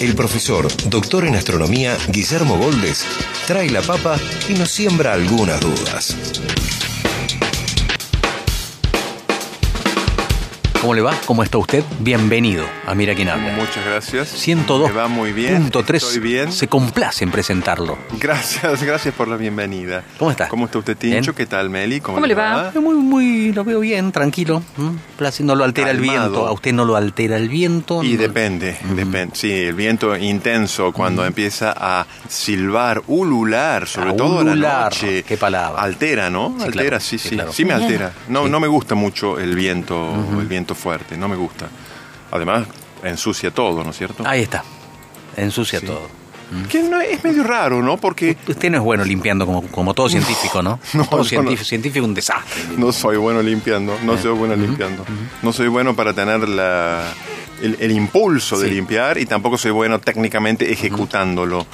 el profesor, doctor en astronomía, Guillermo Goldes, trae la papa y nos siembra algunas dudas. ¿Cómo le va? ¿Cómo está usted? Bienvenido a Mira quién habla. Muchas gracias. 102. Me va muy bien. Punto tres. Estoy bien. Se complace en presentarlo. Gracias, gracias por la bienvenida. ¿Cómo está? ¿Cómo está usted, Tincho? Bien. ¿Qué tal, Meli? ¿Cómo, ¿Cómo le va? Muy, muy, lo veo bien, tranquilo. ¿m? Place- No lo altera el viento. A usted no lo altera el viento. Y no- depende, depende. Sí, el viento intenso cuando empieza a silbar, ulular, sobre A todo la ulular, noche. qué palabra. Altera, ¿no? Sí, altera, claro, sí, sí, sí. claro. Sí me altera. No, Sí. no me gusta mucho el viento, el viento fuerte, no me gusta. Además, ensucia todo, ¿no es cierto? Ahí está. Ensucia Sí. todo. Que no, es medio raro, ¿no? Porque Usted no es bueno limpiando como, como todo científico, ¿no? no, todo científico, no. científico es un desastre. No soy bueno limpiando, no soy bueno limpiando. No soy bueno para tener la, el, el impulso de limpiar y tampoco soy bueno técnicamente ejecutándolo.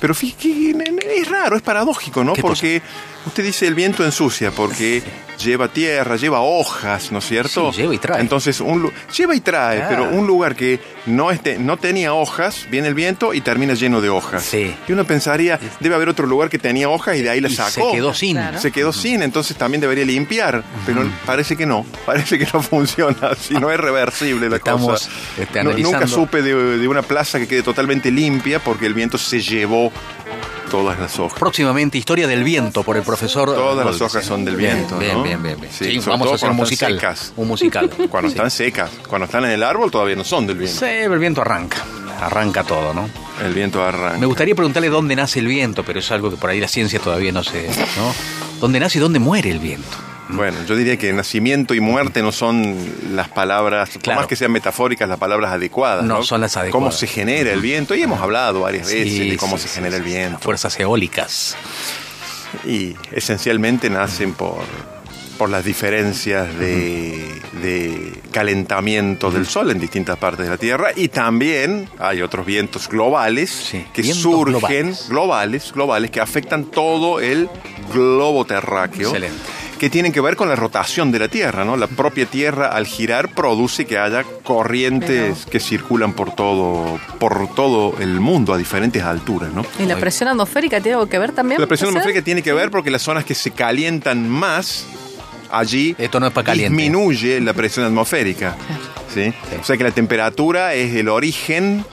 Pero fíjate, es raro, es paradójico, ¿no? Porque usted dice el viento ensucia, porque lleva tierra, lleva hojas, ¿no es cierto? Sí, lleva y trae. Entonces, un, lleva y trae, pero un lugar que no, este, no tenía hojas, viene el viento y termina lleno de hojas. Sí. Y uno pensaría, debe haber otro lugar que tenía hojas y de ahí la Y sacó. se quedó sin. Claro. Se quedó sin, entonces también debería limpiar, pero parece que no, parece que no funciona, si no es reversible la Estamos, cosa. este, No- nunca supe de, de una plaza que quede totalmente limpia porque el viento se llevó todas las hojas. Próximamente, Historia del Viento por el profesor. Todas las hojas son del viento, Bien, ¿no? bien, bien. bien. Sí, Sí, vamos a hacer un musical. secas. Un musical. Cuando Sí. están secas, cuando están en el árbol todavía no son del viento. Sí, el viento arranca. Arranca todo, ¿no? El viento arranca. Me gustaría preguntarle dónde nace el viento, pero es algo que por ahí la ciencia todavía no sé, ¿no? ¿Dónde nace y dónde muere el viento? Bueno, yo diría que nacimiento y muerte no son las palabras, por más que sean metafóricas, las palabras adecuadas. No No, son las adecuadas. Cómo se genera el viento, y hemos hablado varias veces Sí, de cómo sí, se genera el viento. Las fuerzas eólicas. Y esencialmente nacen por, por las diferencias de, de calentamiento del sol en distintas partes de la Tierra y también hay otros vientos globales Sí, que vientos surgen globales. globales. globales que afectan todo el globo terráqueo. Excelente. Que tienen que ver con la rotación de la Tierra, ¿no? La propia Tierra al girar produce que haya corrientes que circulan por todo, por todo el mundo a diferentes alturas, ¿no? ¿Y la presión atmosférica tiene algo que ver también? La presión atmosférica tiene que ver porque las zonas que se calientan más, allí Esto no es pa' caliente. disminuye la presión atmosférica. ¿sí? O sea que la temperatura es el origen,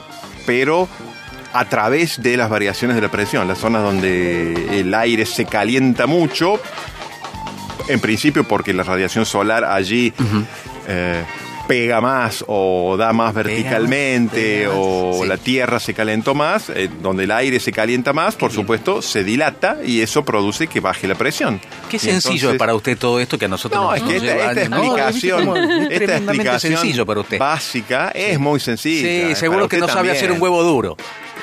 pero a través de las variaciones de la presión. Las zonas donde el aire se calienta mucho, en principio porque la radiación solar allí eh, pega más o da más verticalmente pega más, o sí. la tierra se calentó más, eh, donde el aire se calienta más, por supuesto, se dilata y eso produce que baje la presión. Qué Y sencillo es para usted todo esto que a nosotros no, nos es que esta, ¿no? explicación, ¿Viste cómo es esta explicación sencillo para usted. básica es muy sencilla. Sí, eh, seguro que no usted sabe también. hacer un huevo duro.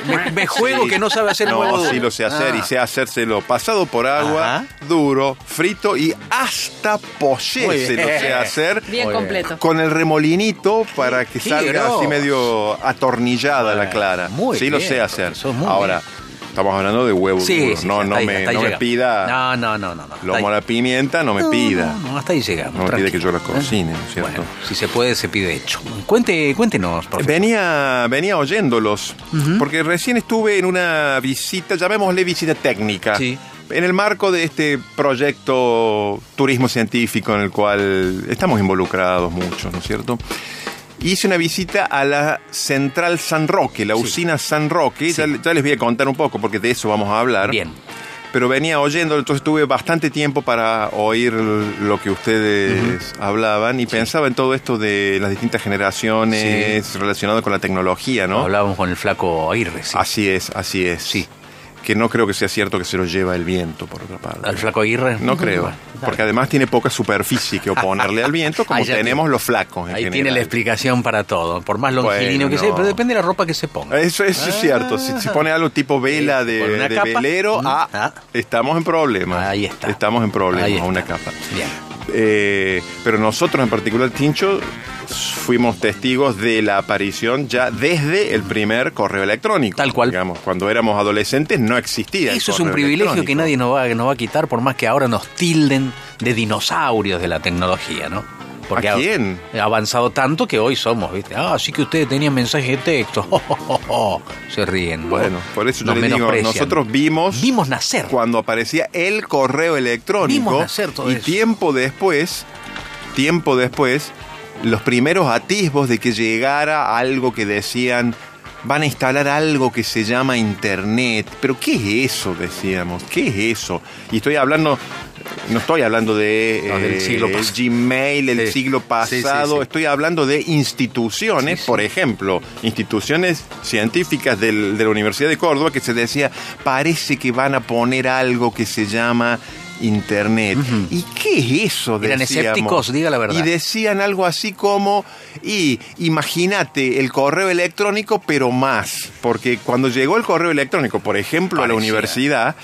Me, me juego Sí. que no sabe hacer huevo No, duro. sí lo sé hacer Ah. y sé hacérselo pasado por agua, Ajá. duro, frito y hasta poché se lo sé hacer. Bien completo. Con el remolinito para que salga así medio atornillada la clara. muy sí lo sé hacer. muy Ahora, estamos hablando de huevos Sí, duros. sí, no, no, ahí, me, no me pida No, no, no, no. no. lomo a la pimienta, no me pida. No, no, hasta ahí llegamos. No me pide que yo la cocine, ¿no es cierto? Bueno, si se puede, se pide hecho. Cuente, cuéntenos, por favor. Venía, venía oyéndolos, porque recién estuve en una visita, llamémosle visita técnica. Sí. En el marco de este proyecto turismo científico en el cual estamos involucrados muchos, ¿no es cierto? Hice una visita a la central San Roque, la Sí. usina San Roque. Sí. Ya, ya les voy a contar un poco porque de eso vamos a hablar. Bien. Pero venía oyendo, entonces tuve bastante tiempo para oír lo que ustedes hablaban y pensaba en todo esto de las distintas generaciones relacionado con la tecnología, ¿no? Hablábamos con el flaco Aguirre. sí. Así es, así es. Sí. Que no creo que sea cierto que se lo lleva el viento, por otra parte. ¿Al flaco Aguirre? No creo, porque además tiene poca superficie que oponerle al viento, como tenemos tiene. los flacos. en Ahí tiene general. la explicación para todo, por más longilíneo Bueno, que sea, pero depende de la ropa que se ponga. Eso, eso es cierto. Si, si pone algo tipo vela Sí, de, velero, Mm, ah, ah. estamos en problemas. Ahí está. Estamos en problemas, una capa. Bien. Eh, pero nosotros en particular, Tincho, fuimos testigos de la aparición ya desde el primer correo electrónico. Tal cual. Digamos, cuando éramos adolescentes no existía. el Eso es un privilegio que nadie nos va, nos va a quitar, por más que ahora nos tilden de dinosaurios de la tecnología, ¿no? ¿A ha- quién? Ha avanzado tanto que hoy somos, ¿viste? Ah, sí que ustedes tenían mensaje de texto. Se ríen. ¿no? Bueno, por eso yo Nos le digo, nosotros vimos Vimos nacer. cuando aparecía el correo electrónico Vimos nacer todo y eso. tiempo después, tiempo después, los primeros atisbos de que llegara algo que decían van a instalar algo que se llama internet. Pero ¿qué es eso? Decíamos, ¿qué es eso? Y estoy hablando no estoy hablando de No, del eh, siglo el pasado. Gmail, el Sí. siglo sí, pasado, sí. estoy hablando de instituciones, por ejemplo, instituciones científicas del- de la Universidad de Córdoba que se decía, parece que van a poner algo que se llama Internet. ¿Y qué es eso? Eran Decíamos. escépticos, diga la verdad. Y decían algo así como, y imagínate el correo electrónico, pero más, porque cuando llegó el correo electrónico, por ejemplo, a la universidad,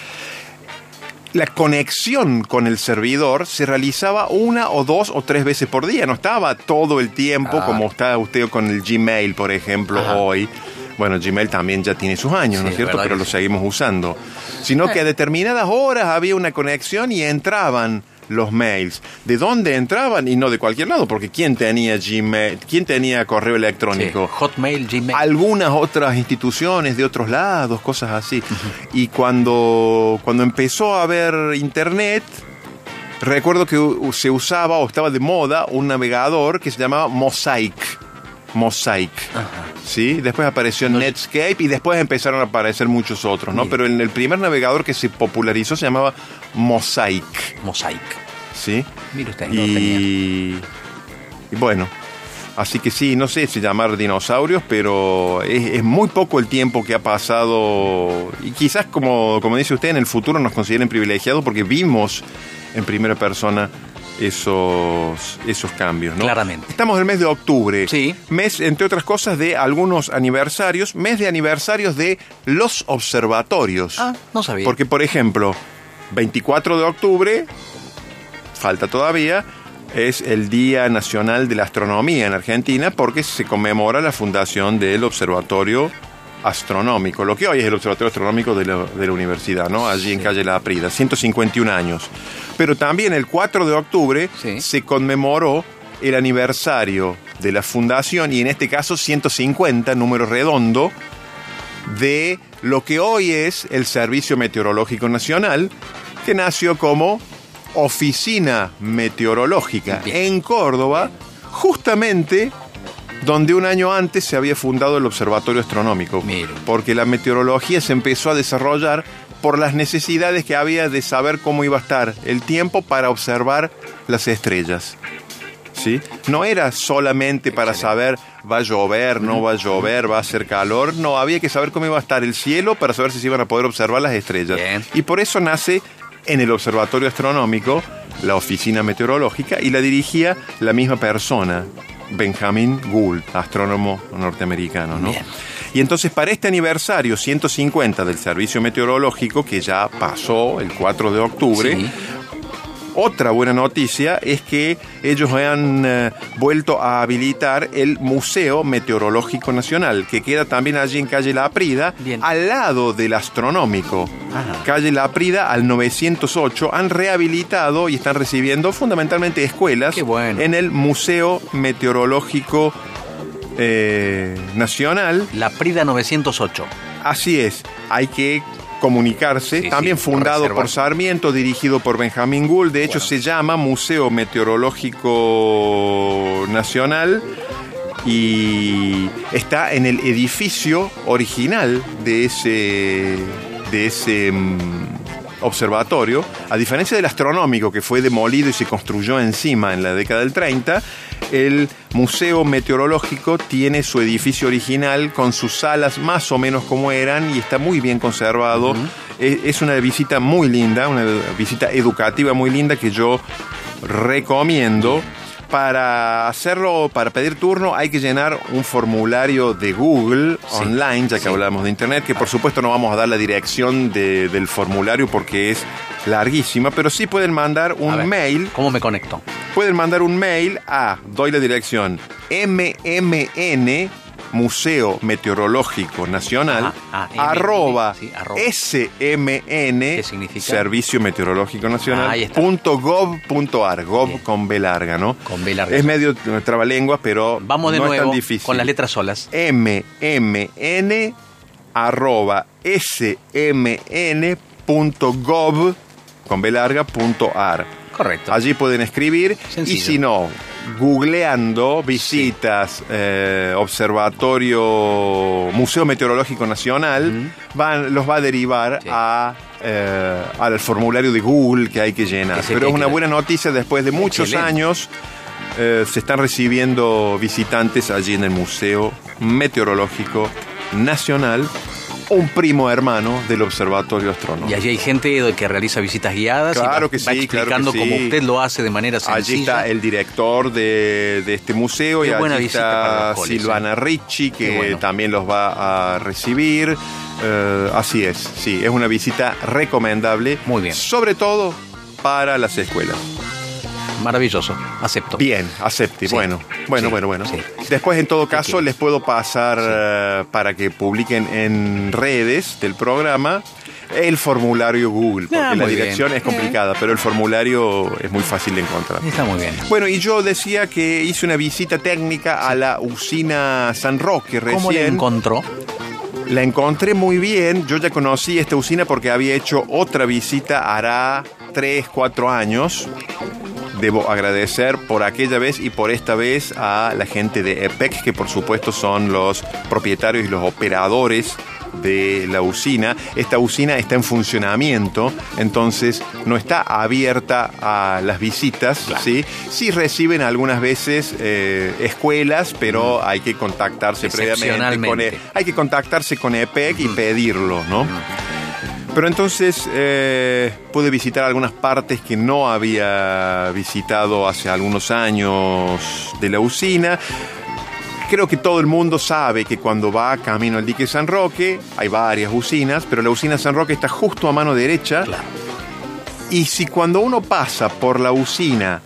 la conexión con el servidor se realizaba una o dos o tres veces por día, no estaba todo el tiempo Ah. como está usted con el Gmail, por ejemplo, Ajá. hoy. Bueno, Gmail también ya tiene sus años, ¿no es cierto? Pero lo seguimos usando. Sino que a determinadas horas había una conexión y entraban los mails. ¿De dónde entraban? Y no de cualquier lado, porque ¿quién tenía Gmail? ¿Quién tenía correo Sí, electrónico? Hotmail, Gmail. algunas otras instituciones de otros lados, cosas así. Y cuando, cuando empezó a haber internet, recuerdo que se usaba o estaba de moda un navegador que se llamaba Mosaic. Mosaic. ¿Sí? Después apareció Netscape y después empezaron a aparecer muchos otros, ¿no? Pero en el primer navegador que se popularizó se llamaba Mosaic. Mosaic. ¿Sí? Mire usted, no. Y, y bueno, así que sí, no sé si llamar dinosaurios, pero es, es muy poco el tiempo que ha pasado. Y quizás, como, como dice usted, en el futuro nos consideren privilegiados porque vimos en primera persona esos, esos cambios, ¿no? Claramente. Estamos en el mes de octubre. Sí. Mes, entre otras cosas, de algunos aniversarios. Mes de aniversarios de los observatorios. Ah, no sabía. Porque, por ejemplo, 24 de octubre, falta todavía, es el Día Nacional de la Astronomía en Argentina porque se conmemora la fundación del Observatorio Astronómico, lo que hoy es el Observatorio Astronómico de la, de la Universidad, ¿no? Allí en Calle La Aprida, 151 años. Pero también el 4 de octubre Sí. se conmemoró el aniversario de la fundación y en este caso 150, número redondo, de lo que hoy es el Servicio Meteorológico Nacional, que nació como Oficina Meteorológica Bien. en Córdoba, justamente donde un año antes se había fundado el Observatorio Astronómico, porque la meteorología se empezó a desarrollar por las necesidades que había de saber cómo iba a estar el tiempo para observar las estrellas. ¿sí? No era solamente para saber va a llover, no va a llover, va a hacer calor, no, había que saber cómo iba a estar el cielo para saber si se iban a poder observar las estrellas. Bien. Y por eso nace en el Observatorio Astronómico la oficina meteorológica y la dirigía la misma persona, Benjamin Gould, astrónomo norteamericano, ¿no? Bien. Y entonces para este aniversario 150 del Servicio Meteorológico, que ya pasó el 4 de octubre, Sí. Otra buena noticia es que ellos han eh, vuelto a habilitar el Museo Meteorológico Nacional, que queda también allí en calle La Aprida, Bien. al lado del Astronómico. Ajá. Calle La Aprida al 908 han rehabilitado y están recibiendo fundamentalmente escuelas bueno. en el Museo Meteorológico eh, Nacional. La Prida 908. Así es, hay que comunicarse, Sí, también sí, fundado reservar. por Sarmiento, dirigido por Benjamín Gould, de hecho se llama Museo Meteorológico Nacional y está en el edificio original de ese, de ese mm, observatorio, a diferencia del astronómico que fue demolido y se construyó encima en la década del 30, el Museo Meteorológico tiene su edificio original con sus salas más o menos como eran y está muy bien conservado. es, es una visita muy linda, una visita educativa muy linda que yo recomiendo. Para hacerlo, para pedir turno, hay que llenar un formulario de Google Sí. online, ya que Sí. hablamos de Internet, que por supuesto no vamos a dar la dirección de- del formulario porque es larguísima, pero sí pueden mandar un ver, mail ¿Cómo me conecto? pueden mandar un mail a, doy la dirección, MMN, Museo Meteorológico Nacional, ah, MMN, arroba, sí, arroba. SMN. Servicio Meteorológico Nacional, Ah, punto gov punto ar, gov Bien. con B larga, ¿no? Con B larga. Es medio trabalengua, pero Vamos de no es nuevo tan difícil. con las letras solas. MMN arroba smn punto gov con B larga punto ar. Correcto. Allí pueden escribir Sencillo. y si no, googleando visitas, eh, observatorio, Museo Meteorológico Nacional, van, los va a derivar Sí. a, eh, al formulario de Google que hay que llenar. Que Pero es una buena noticia, después de muchos Excelente. años eh, se están recibiendo visitantes allí en el Museo Meteorológico Nacional, un primo hermano del Observatorio Astronómico. Y allí hay gente que realiza visitas guiadas Claro y va, que va sí, claro que explicando sí. cómo usted lo hace de manera sencilla. Allí está el director de, de este museo Qué y allí está coles, Silvana eh. Ricci que bueno. también los va a recibir. Eh, así es, sí, es una visita recomendable. Muy bien. Sobre todo para las escuelas. Maravilloso, acepto. Bien, acepte. Sí. Bueno, bueno, Sí. bueno, bueno. Sí. Después, en todo caso, les puedo pasar eh, para que publiquen en redes del programa el formulario Google, porque Ah, la dirección bien. es complicada, pero el formulario es muy fácil de encontrar. Está muy bien. Bueno, y yo decía que hice una visita técnica a la usina San Roque recién. ¿Cómo le encontró? La encontré muy bien. Yo ya conocí esta usina porque había hecho otra visita hará 3, 4 años. Debo agradecer por aquella vez y por esta vez a la gente de EPEC, que por supuesto son los propietarios y los operadores de la usina. Esta usina está en funcionamiento, entonces no está abierta a las visitas. ¿sí? sí reciben algunas veces eh, escuelas, pero hay que contactarse previamente con, Excepcionalmente. e- hay que contactarse con EPEC y pedirlo, ¿no? Pero entonces eh, pude visitar algunas partes que no había visitado hace algunos años de la usina. Creo que todo el mundo sabe que cuando va camino al dique San Roque, hay varias usinas, pero la usina San Roque está justo a mano derecha. Claro. Y si cuando uno pasa por la usina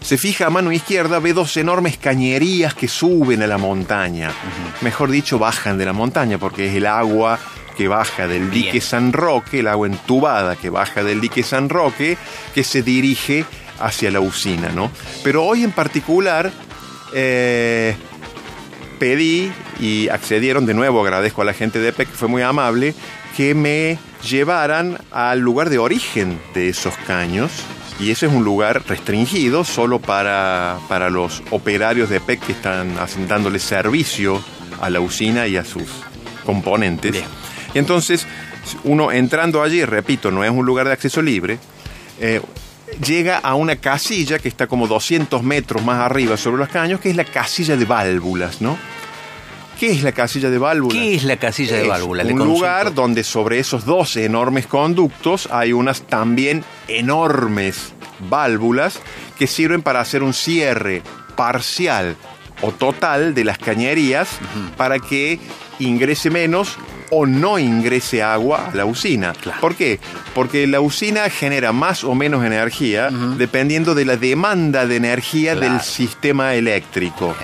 se fija a mano izquierda, ve dos enormes cañerías que suben a la montaña. Mejor dicho, bajan de la montaña, porque es el agua que baja del Bien. dique San Roque, el agua entubada que baja del dique San Roque, que se dirige hacia la usina, ¿no? Pero hoy en particular eh, pedí y accedieron de nuevo, agradezco a la gente de EPEC, que fue muy amable, que me llevaran al lugar de origen de esos caños. Y ese es un lugar restringido solo para, para los operarios de EPEC que están dándole servicio a la usina y a sus componentes. Bien. Y entonces, uno entrando allí, repito, no es un lugar de acceso libre, eh, llega a una casilla que está como 200 metros más arriba sobre los caños, que es la casilla de válvulas, ¿no? ¿Qué es la casilla de válvulas? ¿Qué es la casilla de Es válvula? Le Un lugar donde sobre esos dos enormes conductos hay unas también enormes válvulas que sirven para hacer un cierre parcial o total de las cañerías para que ingrese menos o no ingrese agua a la usina. Claro. ¿Por qué? Porque la usina genera más o menos energía dependiendo de la demanda de energía Claro. del sistema eléctrico.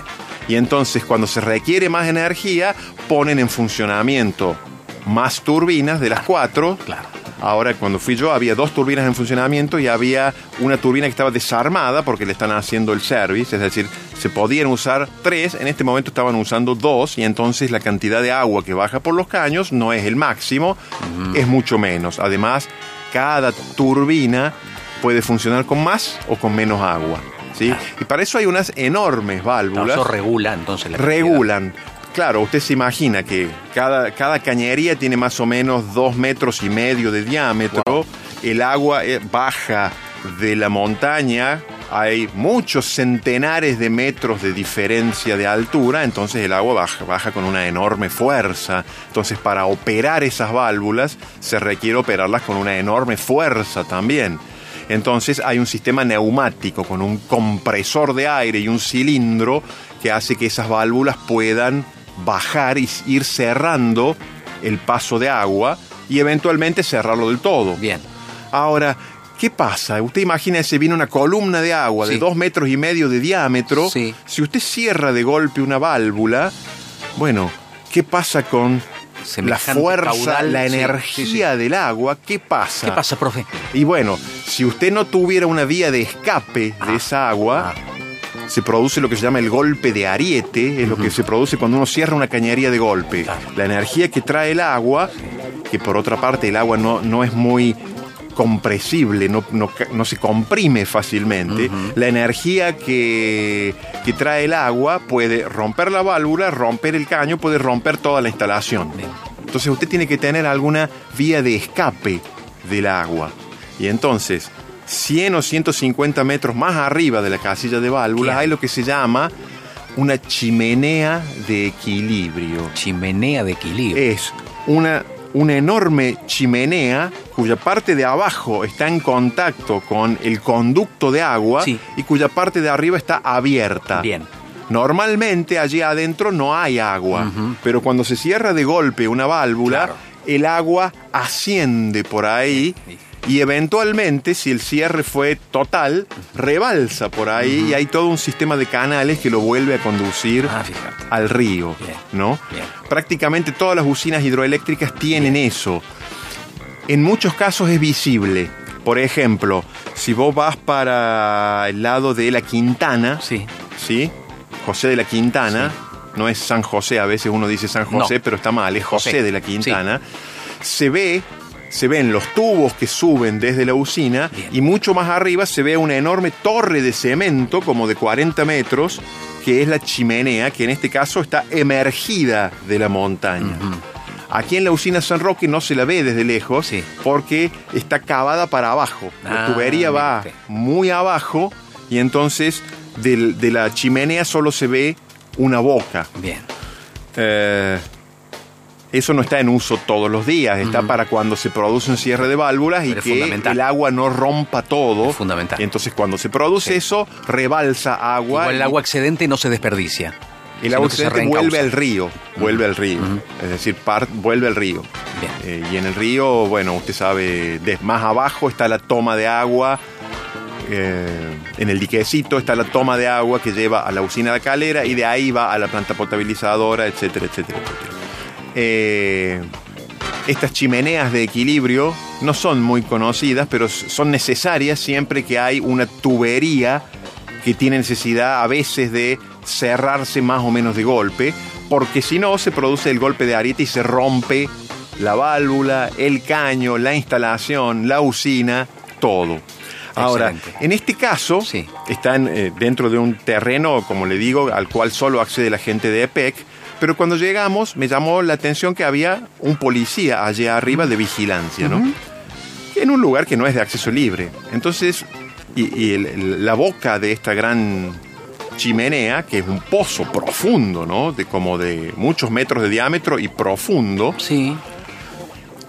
Y entonces cuando se requiere más energía, ponen en funcionamiento más turbinas de las cuatro. Claro. Ahora cuando fui yo había dos turbinas en funcionamiento y había una turbina que estaba desarmada porque le están haciendo el service, es decir, se podían usar tres, en este momento estaban usando dos y entonces la cantidad de agua que baja por los caños no es el máximo, es mucho menos. Además, cada turbina puede funcionar con más o con menos agua. ¿sí? Y para eso hay unas enormes válvulas eso regula entonces la cantidad. regulan. Claro, usted se imagina que cada, cada cañería tiene más o menos dos metros y medio de diámetro. El agua eh, baja de la montaña hay muchos centenares de metros de diferencia de altura, entonces el agua baja, baja con una enorme fuerza. Entonces para operar esas válvulas se requiere operarlas con una enorme fuerza también. Entonces hay un sistema neumático con un compresor de aire y un cilindro que hace que esas válvulas puedan bajar y ir cerrando el paso de agua y eventualmente cerrarlo del todo. Bien. Ahora, ¿qué pasa? Usted imagínese, viene una columna de agua de dos metros y medio de diámetro. Sí. Si usted cierra de golpe una válvula, bueno, ¿qué pasa con la fuerza, caudal, la sí, energía del agua? ¿Qué pasa? ¿Qué pasa, profe? Y bueno, si usted no tuviera una vía de escape de esa agua, se produce lo que se llama el golpe de ariete, es lo que se produce cuando uno cierra una cañería de golpe. Claro. La energía que trae el agua, que por otra parte el agua no, no es muy compresible, no, no se comprime fácilmente, la energía que, que trae el agua puede romper la válvula, romper el caño, puede romper toda la instalación. Entonces usted tiene que tener alguna vía de escape del agua. Y entonces, 100 o 150 metros más arriba de la casilla de válvulas hay lo que se llama una chimenea de equilibrio. Chimenea de equilibrio. Es una, una enorme chimenea cuya parte de abajo está en contacto con el conducto de agua Sí. y cuya parte de arriba está abierta. Bien. Normalmente allí adentro no hay agua, pero cuando se cierra de golpe una válvula, Claro. el agua asciende por ahí y eventualmente, si el cierre fue total, rebalsa por ahí y hay todo un sistema de canales que lo vuelve a conducir Ah, al río, Bien. ¿no? Bien. Prácticamente todas las usinas hidroeléctricas tienen eso. En muchos casos es visible. Por ejemplo, si vos vas para el lado de la Quintana, Sí. ¿sí? José de la Quintana, no es San José, a veces uno dice San José, No. pero está mal, es José, José, de la Quintana. Se ve, se ven los tubos que suben desde la usina Bien. y mucho más arriba se ve una enorme torre de cemento, como de 40 metros, que es la chimenea, que en este caso está emergida de la montaña. Aquí en la usina San Roque no se la ve desde lejos Sí. porque está cavada para abajo. La Ah, tubería va muy abajo y entonces de la chimenea solo se ve una boca. Bien. Eh, eso no está en uso todos los días, está para cuando se produce un cierre de válvulas y Pero que el agua no rompa todo. Es fundamental. Y entonces cuando se produce Sí. eso, rebalsa agua. Igual el agua excedente no se desperdicia. el agua excedente vuelve al río, vuelve al río. Es decir, par- vuelve al río. Bien. Eh, y en el río, bueno, usted sabe, de- más abajo está la toma de agua. eh, en el diquecito está la toma de agua que lleva a la usina de calera y de ahí va a la planta potabilizadora, etcétera, etcétera, etcétera. Eh, estas chimeneas de equilibrio no son muy conocidas, pero son necesarias siempre que hay una tubería que tiene necesidad a veces de cerrarse más o menos de golpe, porque si no se produce el golpe de ariete y se rompe la válvula, el caño, la instalación, la usina, todo. Ahora, Excelente. en este caso, Sí. están eh, dentro de un terreno, como le digo, al cual solo accede la gente de EPEC, pero cuando llegamos me llamó la atención que había un policía allá arriba de vigilancia, ¿no? En un lugar que no es de acceso libre. Entonces, y, y el- el- la boca de esta gran chimenea, que es un pozo profundo, ¿no? De como de muchos metros de diámetro y profundo, Sí.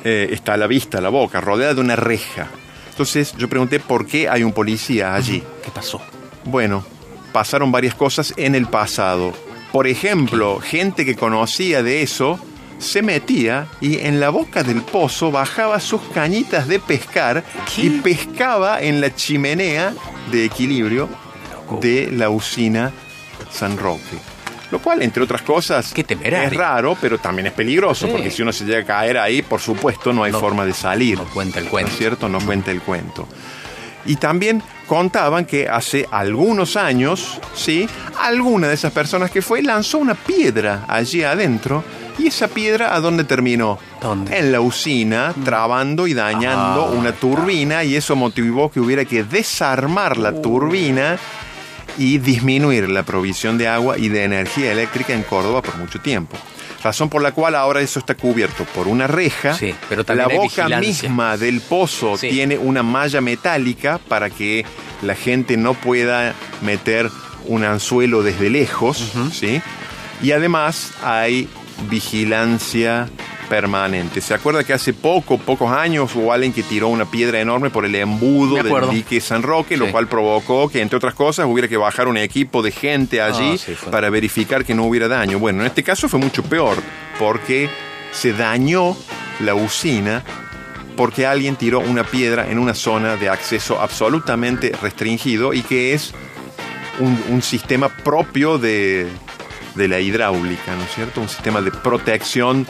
eh, está a la vista, la boca, rodeada de una reja. Entonces yo pregunté por qué hay un policía allí. ¿Qué pasó? Bueno, pasaron varias cosas en el pasado. Por ejemplo, gente que conocía de eso se metía y en la boca del pozo bajaba sus cañitas de pescar y pescaba en la chimenea de equilibrio de la usina San Roque. Lo cual, entre otras cosas, es raro, pero también es peligroso, Sí. porque si uno se llega a caer ahí, por supuesto, no hay No, forma de salir. no cuenta el ¿No cuento. es cierto? No cuenta el cuento. Y también contaban que hace algunos años, ¿sí? Alguna de esas personas que fue lanzó una piedra allí adentro. ¿Y esa piedra a dónde terminó? ¿Dónde? En la usina, trabando y dañando Ah. una turbina y eso motivó que hubiera que desarmar la turbina y disminuir la provisión de agua y de energía eléctrica en Córdoba por mucho tiempo. Razón por la cual ahora eso está cubierto por una reja. Sí, pero también la boca misma del pozo Sí. tiene una malla metálica para que la gente no pueda meter un anzuelo desde lejos, ¿sí? Y además hay vigilancia permanente. ¿Se acuerda que hace poco, pocos años, hubo alguien que tiró una piedra enorme por el embudo del dique San Roque, lo cual provocó que, entre otras cosas, hubiera que bajar un equipo de gente allí Ah, sí, fue. para verificar que no hubiera daño? Bueno, en este caso fue mucho peor, porque se dañó la usina porque alguien tiró una piedra en una zona de acceso absolutamente restringido y que es un, un sistema propio de, de la hidráulica, ¿no es cierto? Un sistema de protección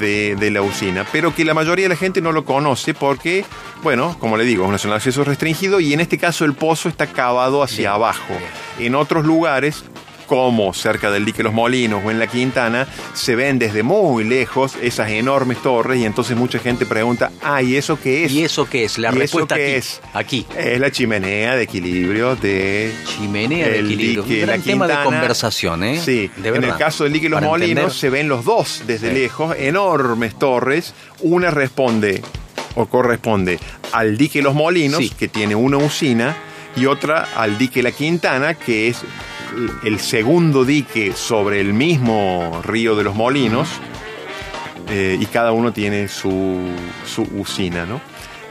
de, de la usina, pero que la mayoría de la gente no lo conoce porque, bueno, como le digo, es una zona de acceso restringido y en este caso el pozo está cavado hacia Bien, abajo. En otros lugares como cerca del dique Los Molinos o en la Quintana, se ven desde muy lejos esas enormes torres y entonces mucha gente pregunta, ah, ¿y eso qué es? ¿Y eso qué es? La ¿Y eso respuesta qué aquí. es? Aquí. Es la chimenea de equilibrio de Chimenea de equilibrio. dique Un gran La tema de conversación, ¿eh? Sí, De en el verdad. caso del dique Los Para Molinos entender- se ven los dos desde Sí. lejos, enormes torres. Una responde o corresponde al dique Los Molinos, Sí. que tiene una usina, y otra al dique La Quintana, que es el segundo dique sobre el mismo río de los Molinos, eh, y cada uno tiene su, su usina, ¿no?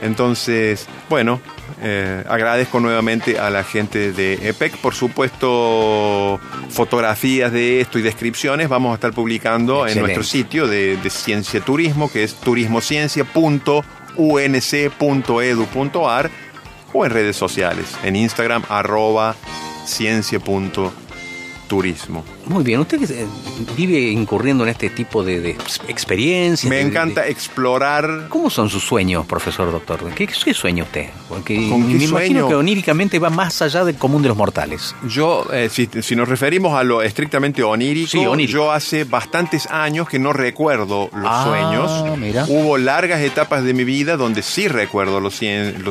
Entonces, bueno, eh, agradezco nuevamente a la gente de EPEC. Por supuesto, fotografías de esto y descripciones vamos a estar publicando en nuestro sitio de, de Ciencia Turismo, que es turismociencia.unc.edu.ar o en redes sociales, en Instagram, arroba ciencia.com ciencia.turismo. Muy bien, usted eh, vive incurriendo en este tipo de, de experiencias. Me de- de- encanta explorar ¿Cómo son sus sueños, profesor doctor? ¿Qué, qué sueña usted? Porque ¿Con qué me imagino sueño? que oníricamente va más allá del común de los mortales. Yo, eh, si, si nos referimos a lo estrictamente onírico, Sí, onírico. yo hace bastantes años que no recuerdo los Ah, sueños. mira. Hubo largas etapas de mi vida donde sí recuerdo los,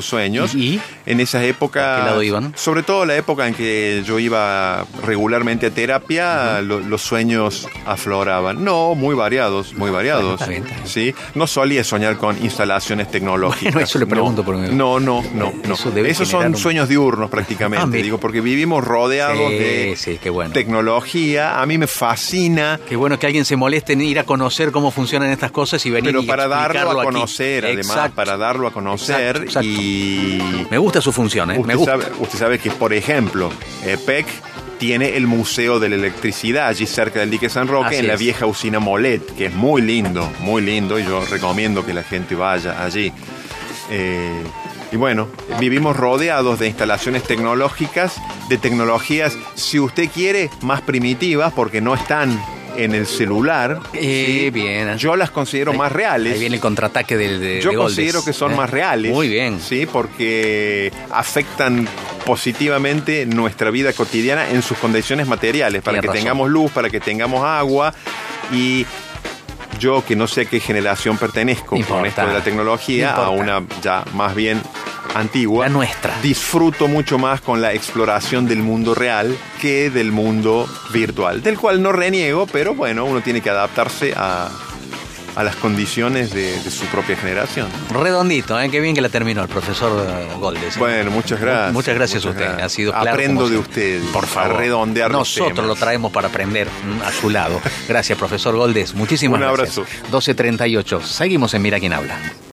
sueños. ¿Y? En esas épocas. ¿A qué lado iban? Sobre todo la época en que yo iba regularmente terapia, lo- los sueños afloraban. No, muy variados, muy variados. está bien, está bien. Sí, no solía soñar con instalaciones tecnológicas. Bueno, eso le pregunto no, por mí. No, no, no, no. Eso Esos son un- sueños diurnos prácticamente. Ah, digo, porque vivimos rodeados Sí, de sí, qué bueno. tecnología. A mí me fascina. Qué bueno que alguien se moleste en ir a conocer cómo funcionan estas cosas y venir Pero y para darlo a aquí. conocer, además, Exacto. para darlo a conocer Exacto, exacto. y Me gusta su función, ¿eh? Me Usted gusta. sabe, usted sabe que, por ejemplo, EPEC tiene el Museo de la Electricidad allí cerca del dique San Roque, Así en la es. vieja usina Molet, que es muy lindo, muy lindo, y yo recomiendo que la gente vaya allí. Eh, y bueno, vivimos rodeados de instalaciones tecnológicas, de tecnologías, si usted quiere, más primitivas, porque no están en el celular. Eh, ¿sí? bien. Yo las considero Ahí- más reales. Ahí viene el contraataque del de, Yo de Goldes, considero que son ¿eh? más reales. Muy bien. Sí, porque afectan positivamente nuestra vida cotidiana en sus condiciones materiales, para que razón. tengamos luz, para que tengamos agua y yo que no sé a qué generación pertenezco importa. con esto de la tecnología, No a una ya más bien antigua, La nuestra. disfruto mucho más con la exploración del mundo real que del mundo virtual, del cual no reniego, pero bueno, uno tiene que adaptarse a, a las condiciones de, de su propia generación. Redondito, ¿eh? Qué bien que la terminó el profesor eh, Goldes. ¿eh? Bueno, muchas gracias. Muchas gracias a usted. gracias. Ha sido claro. Aprendo de usted. Por favor. A redondear los Nosotros temas. lo traemos para aprender mm, a su lado. Gracias, profesor Goldes. Muchísimas Un gracias. abrazo. 12.38. Seguimos en Mira quién habla.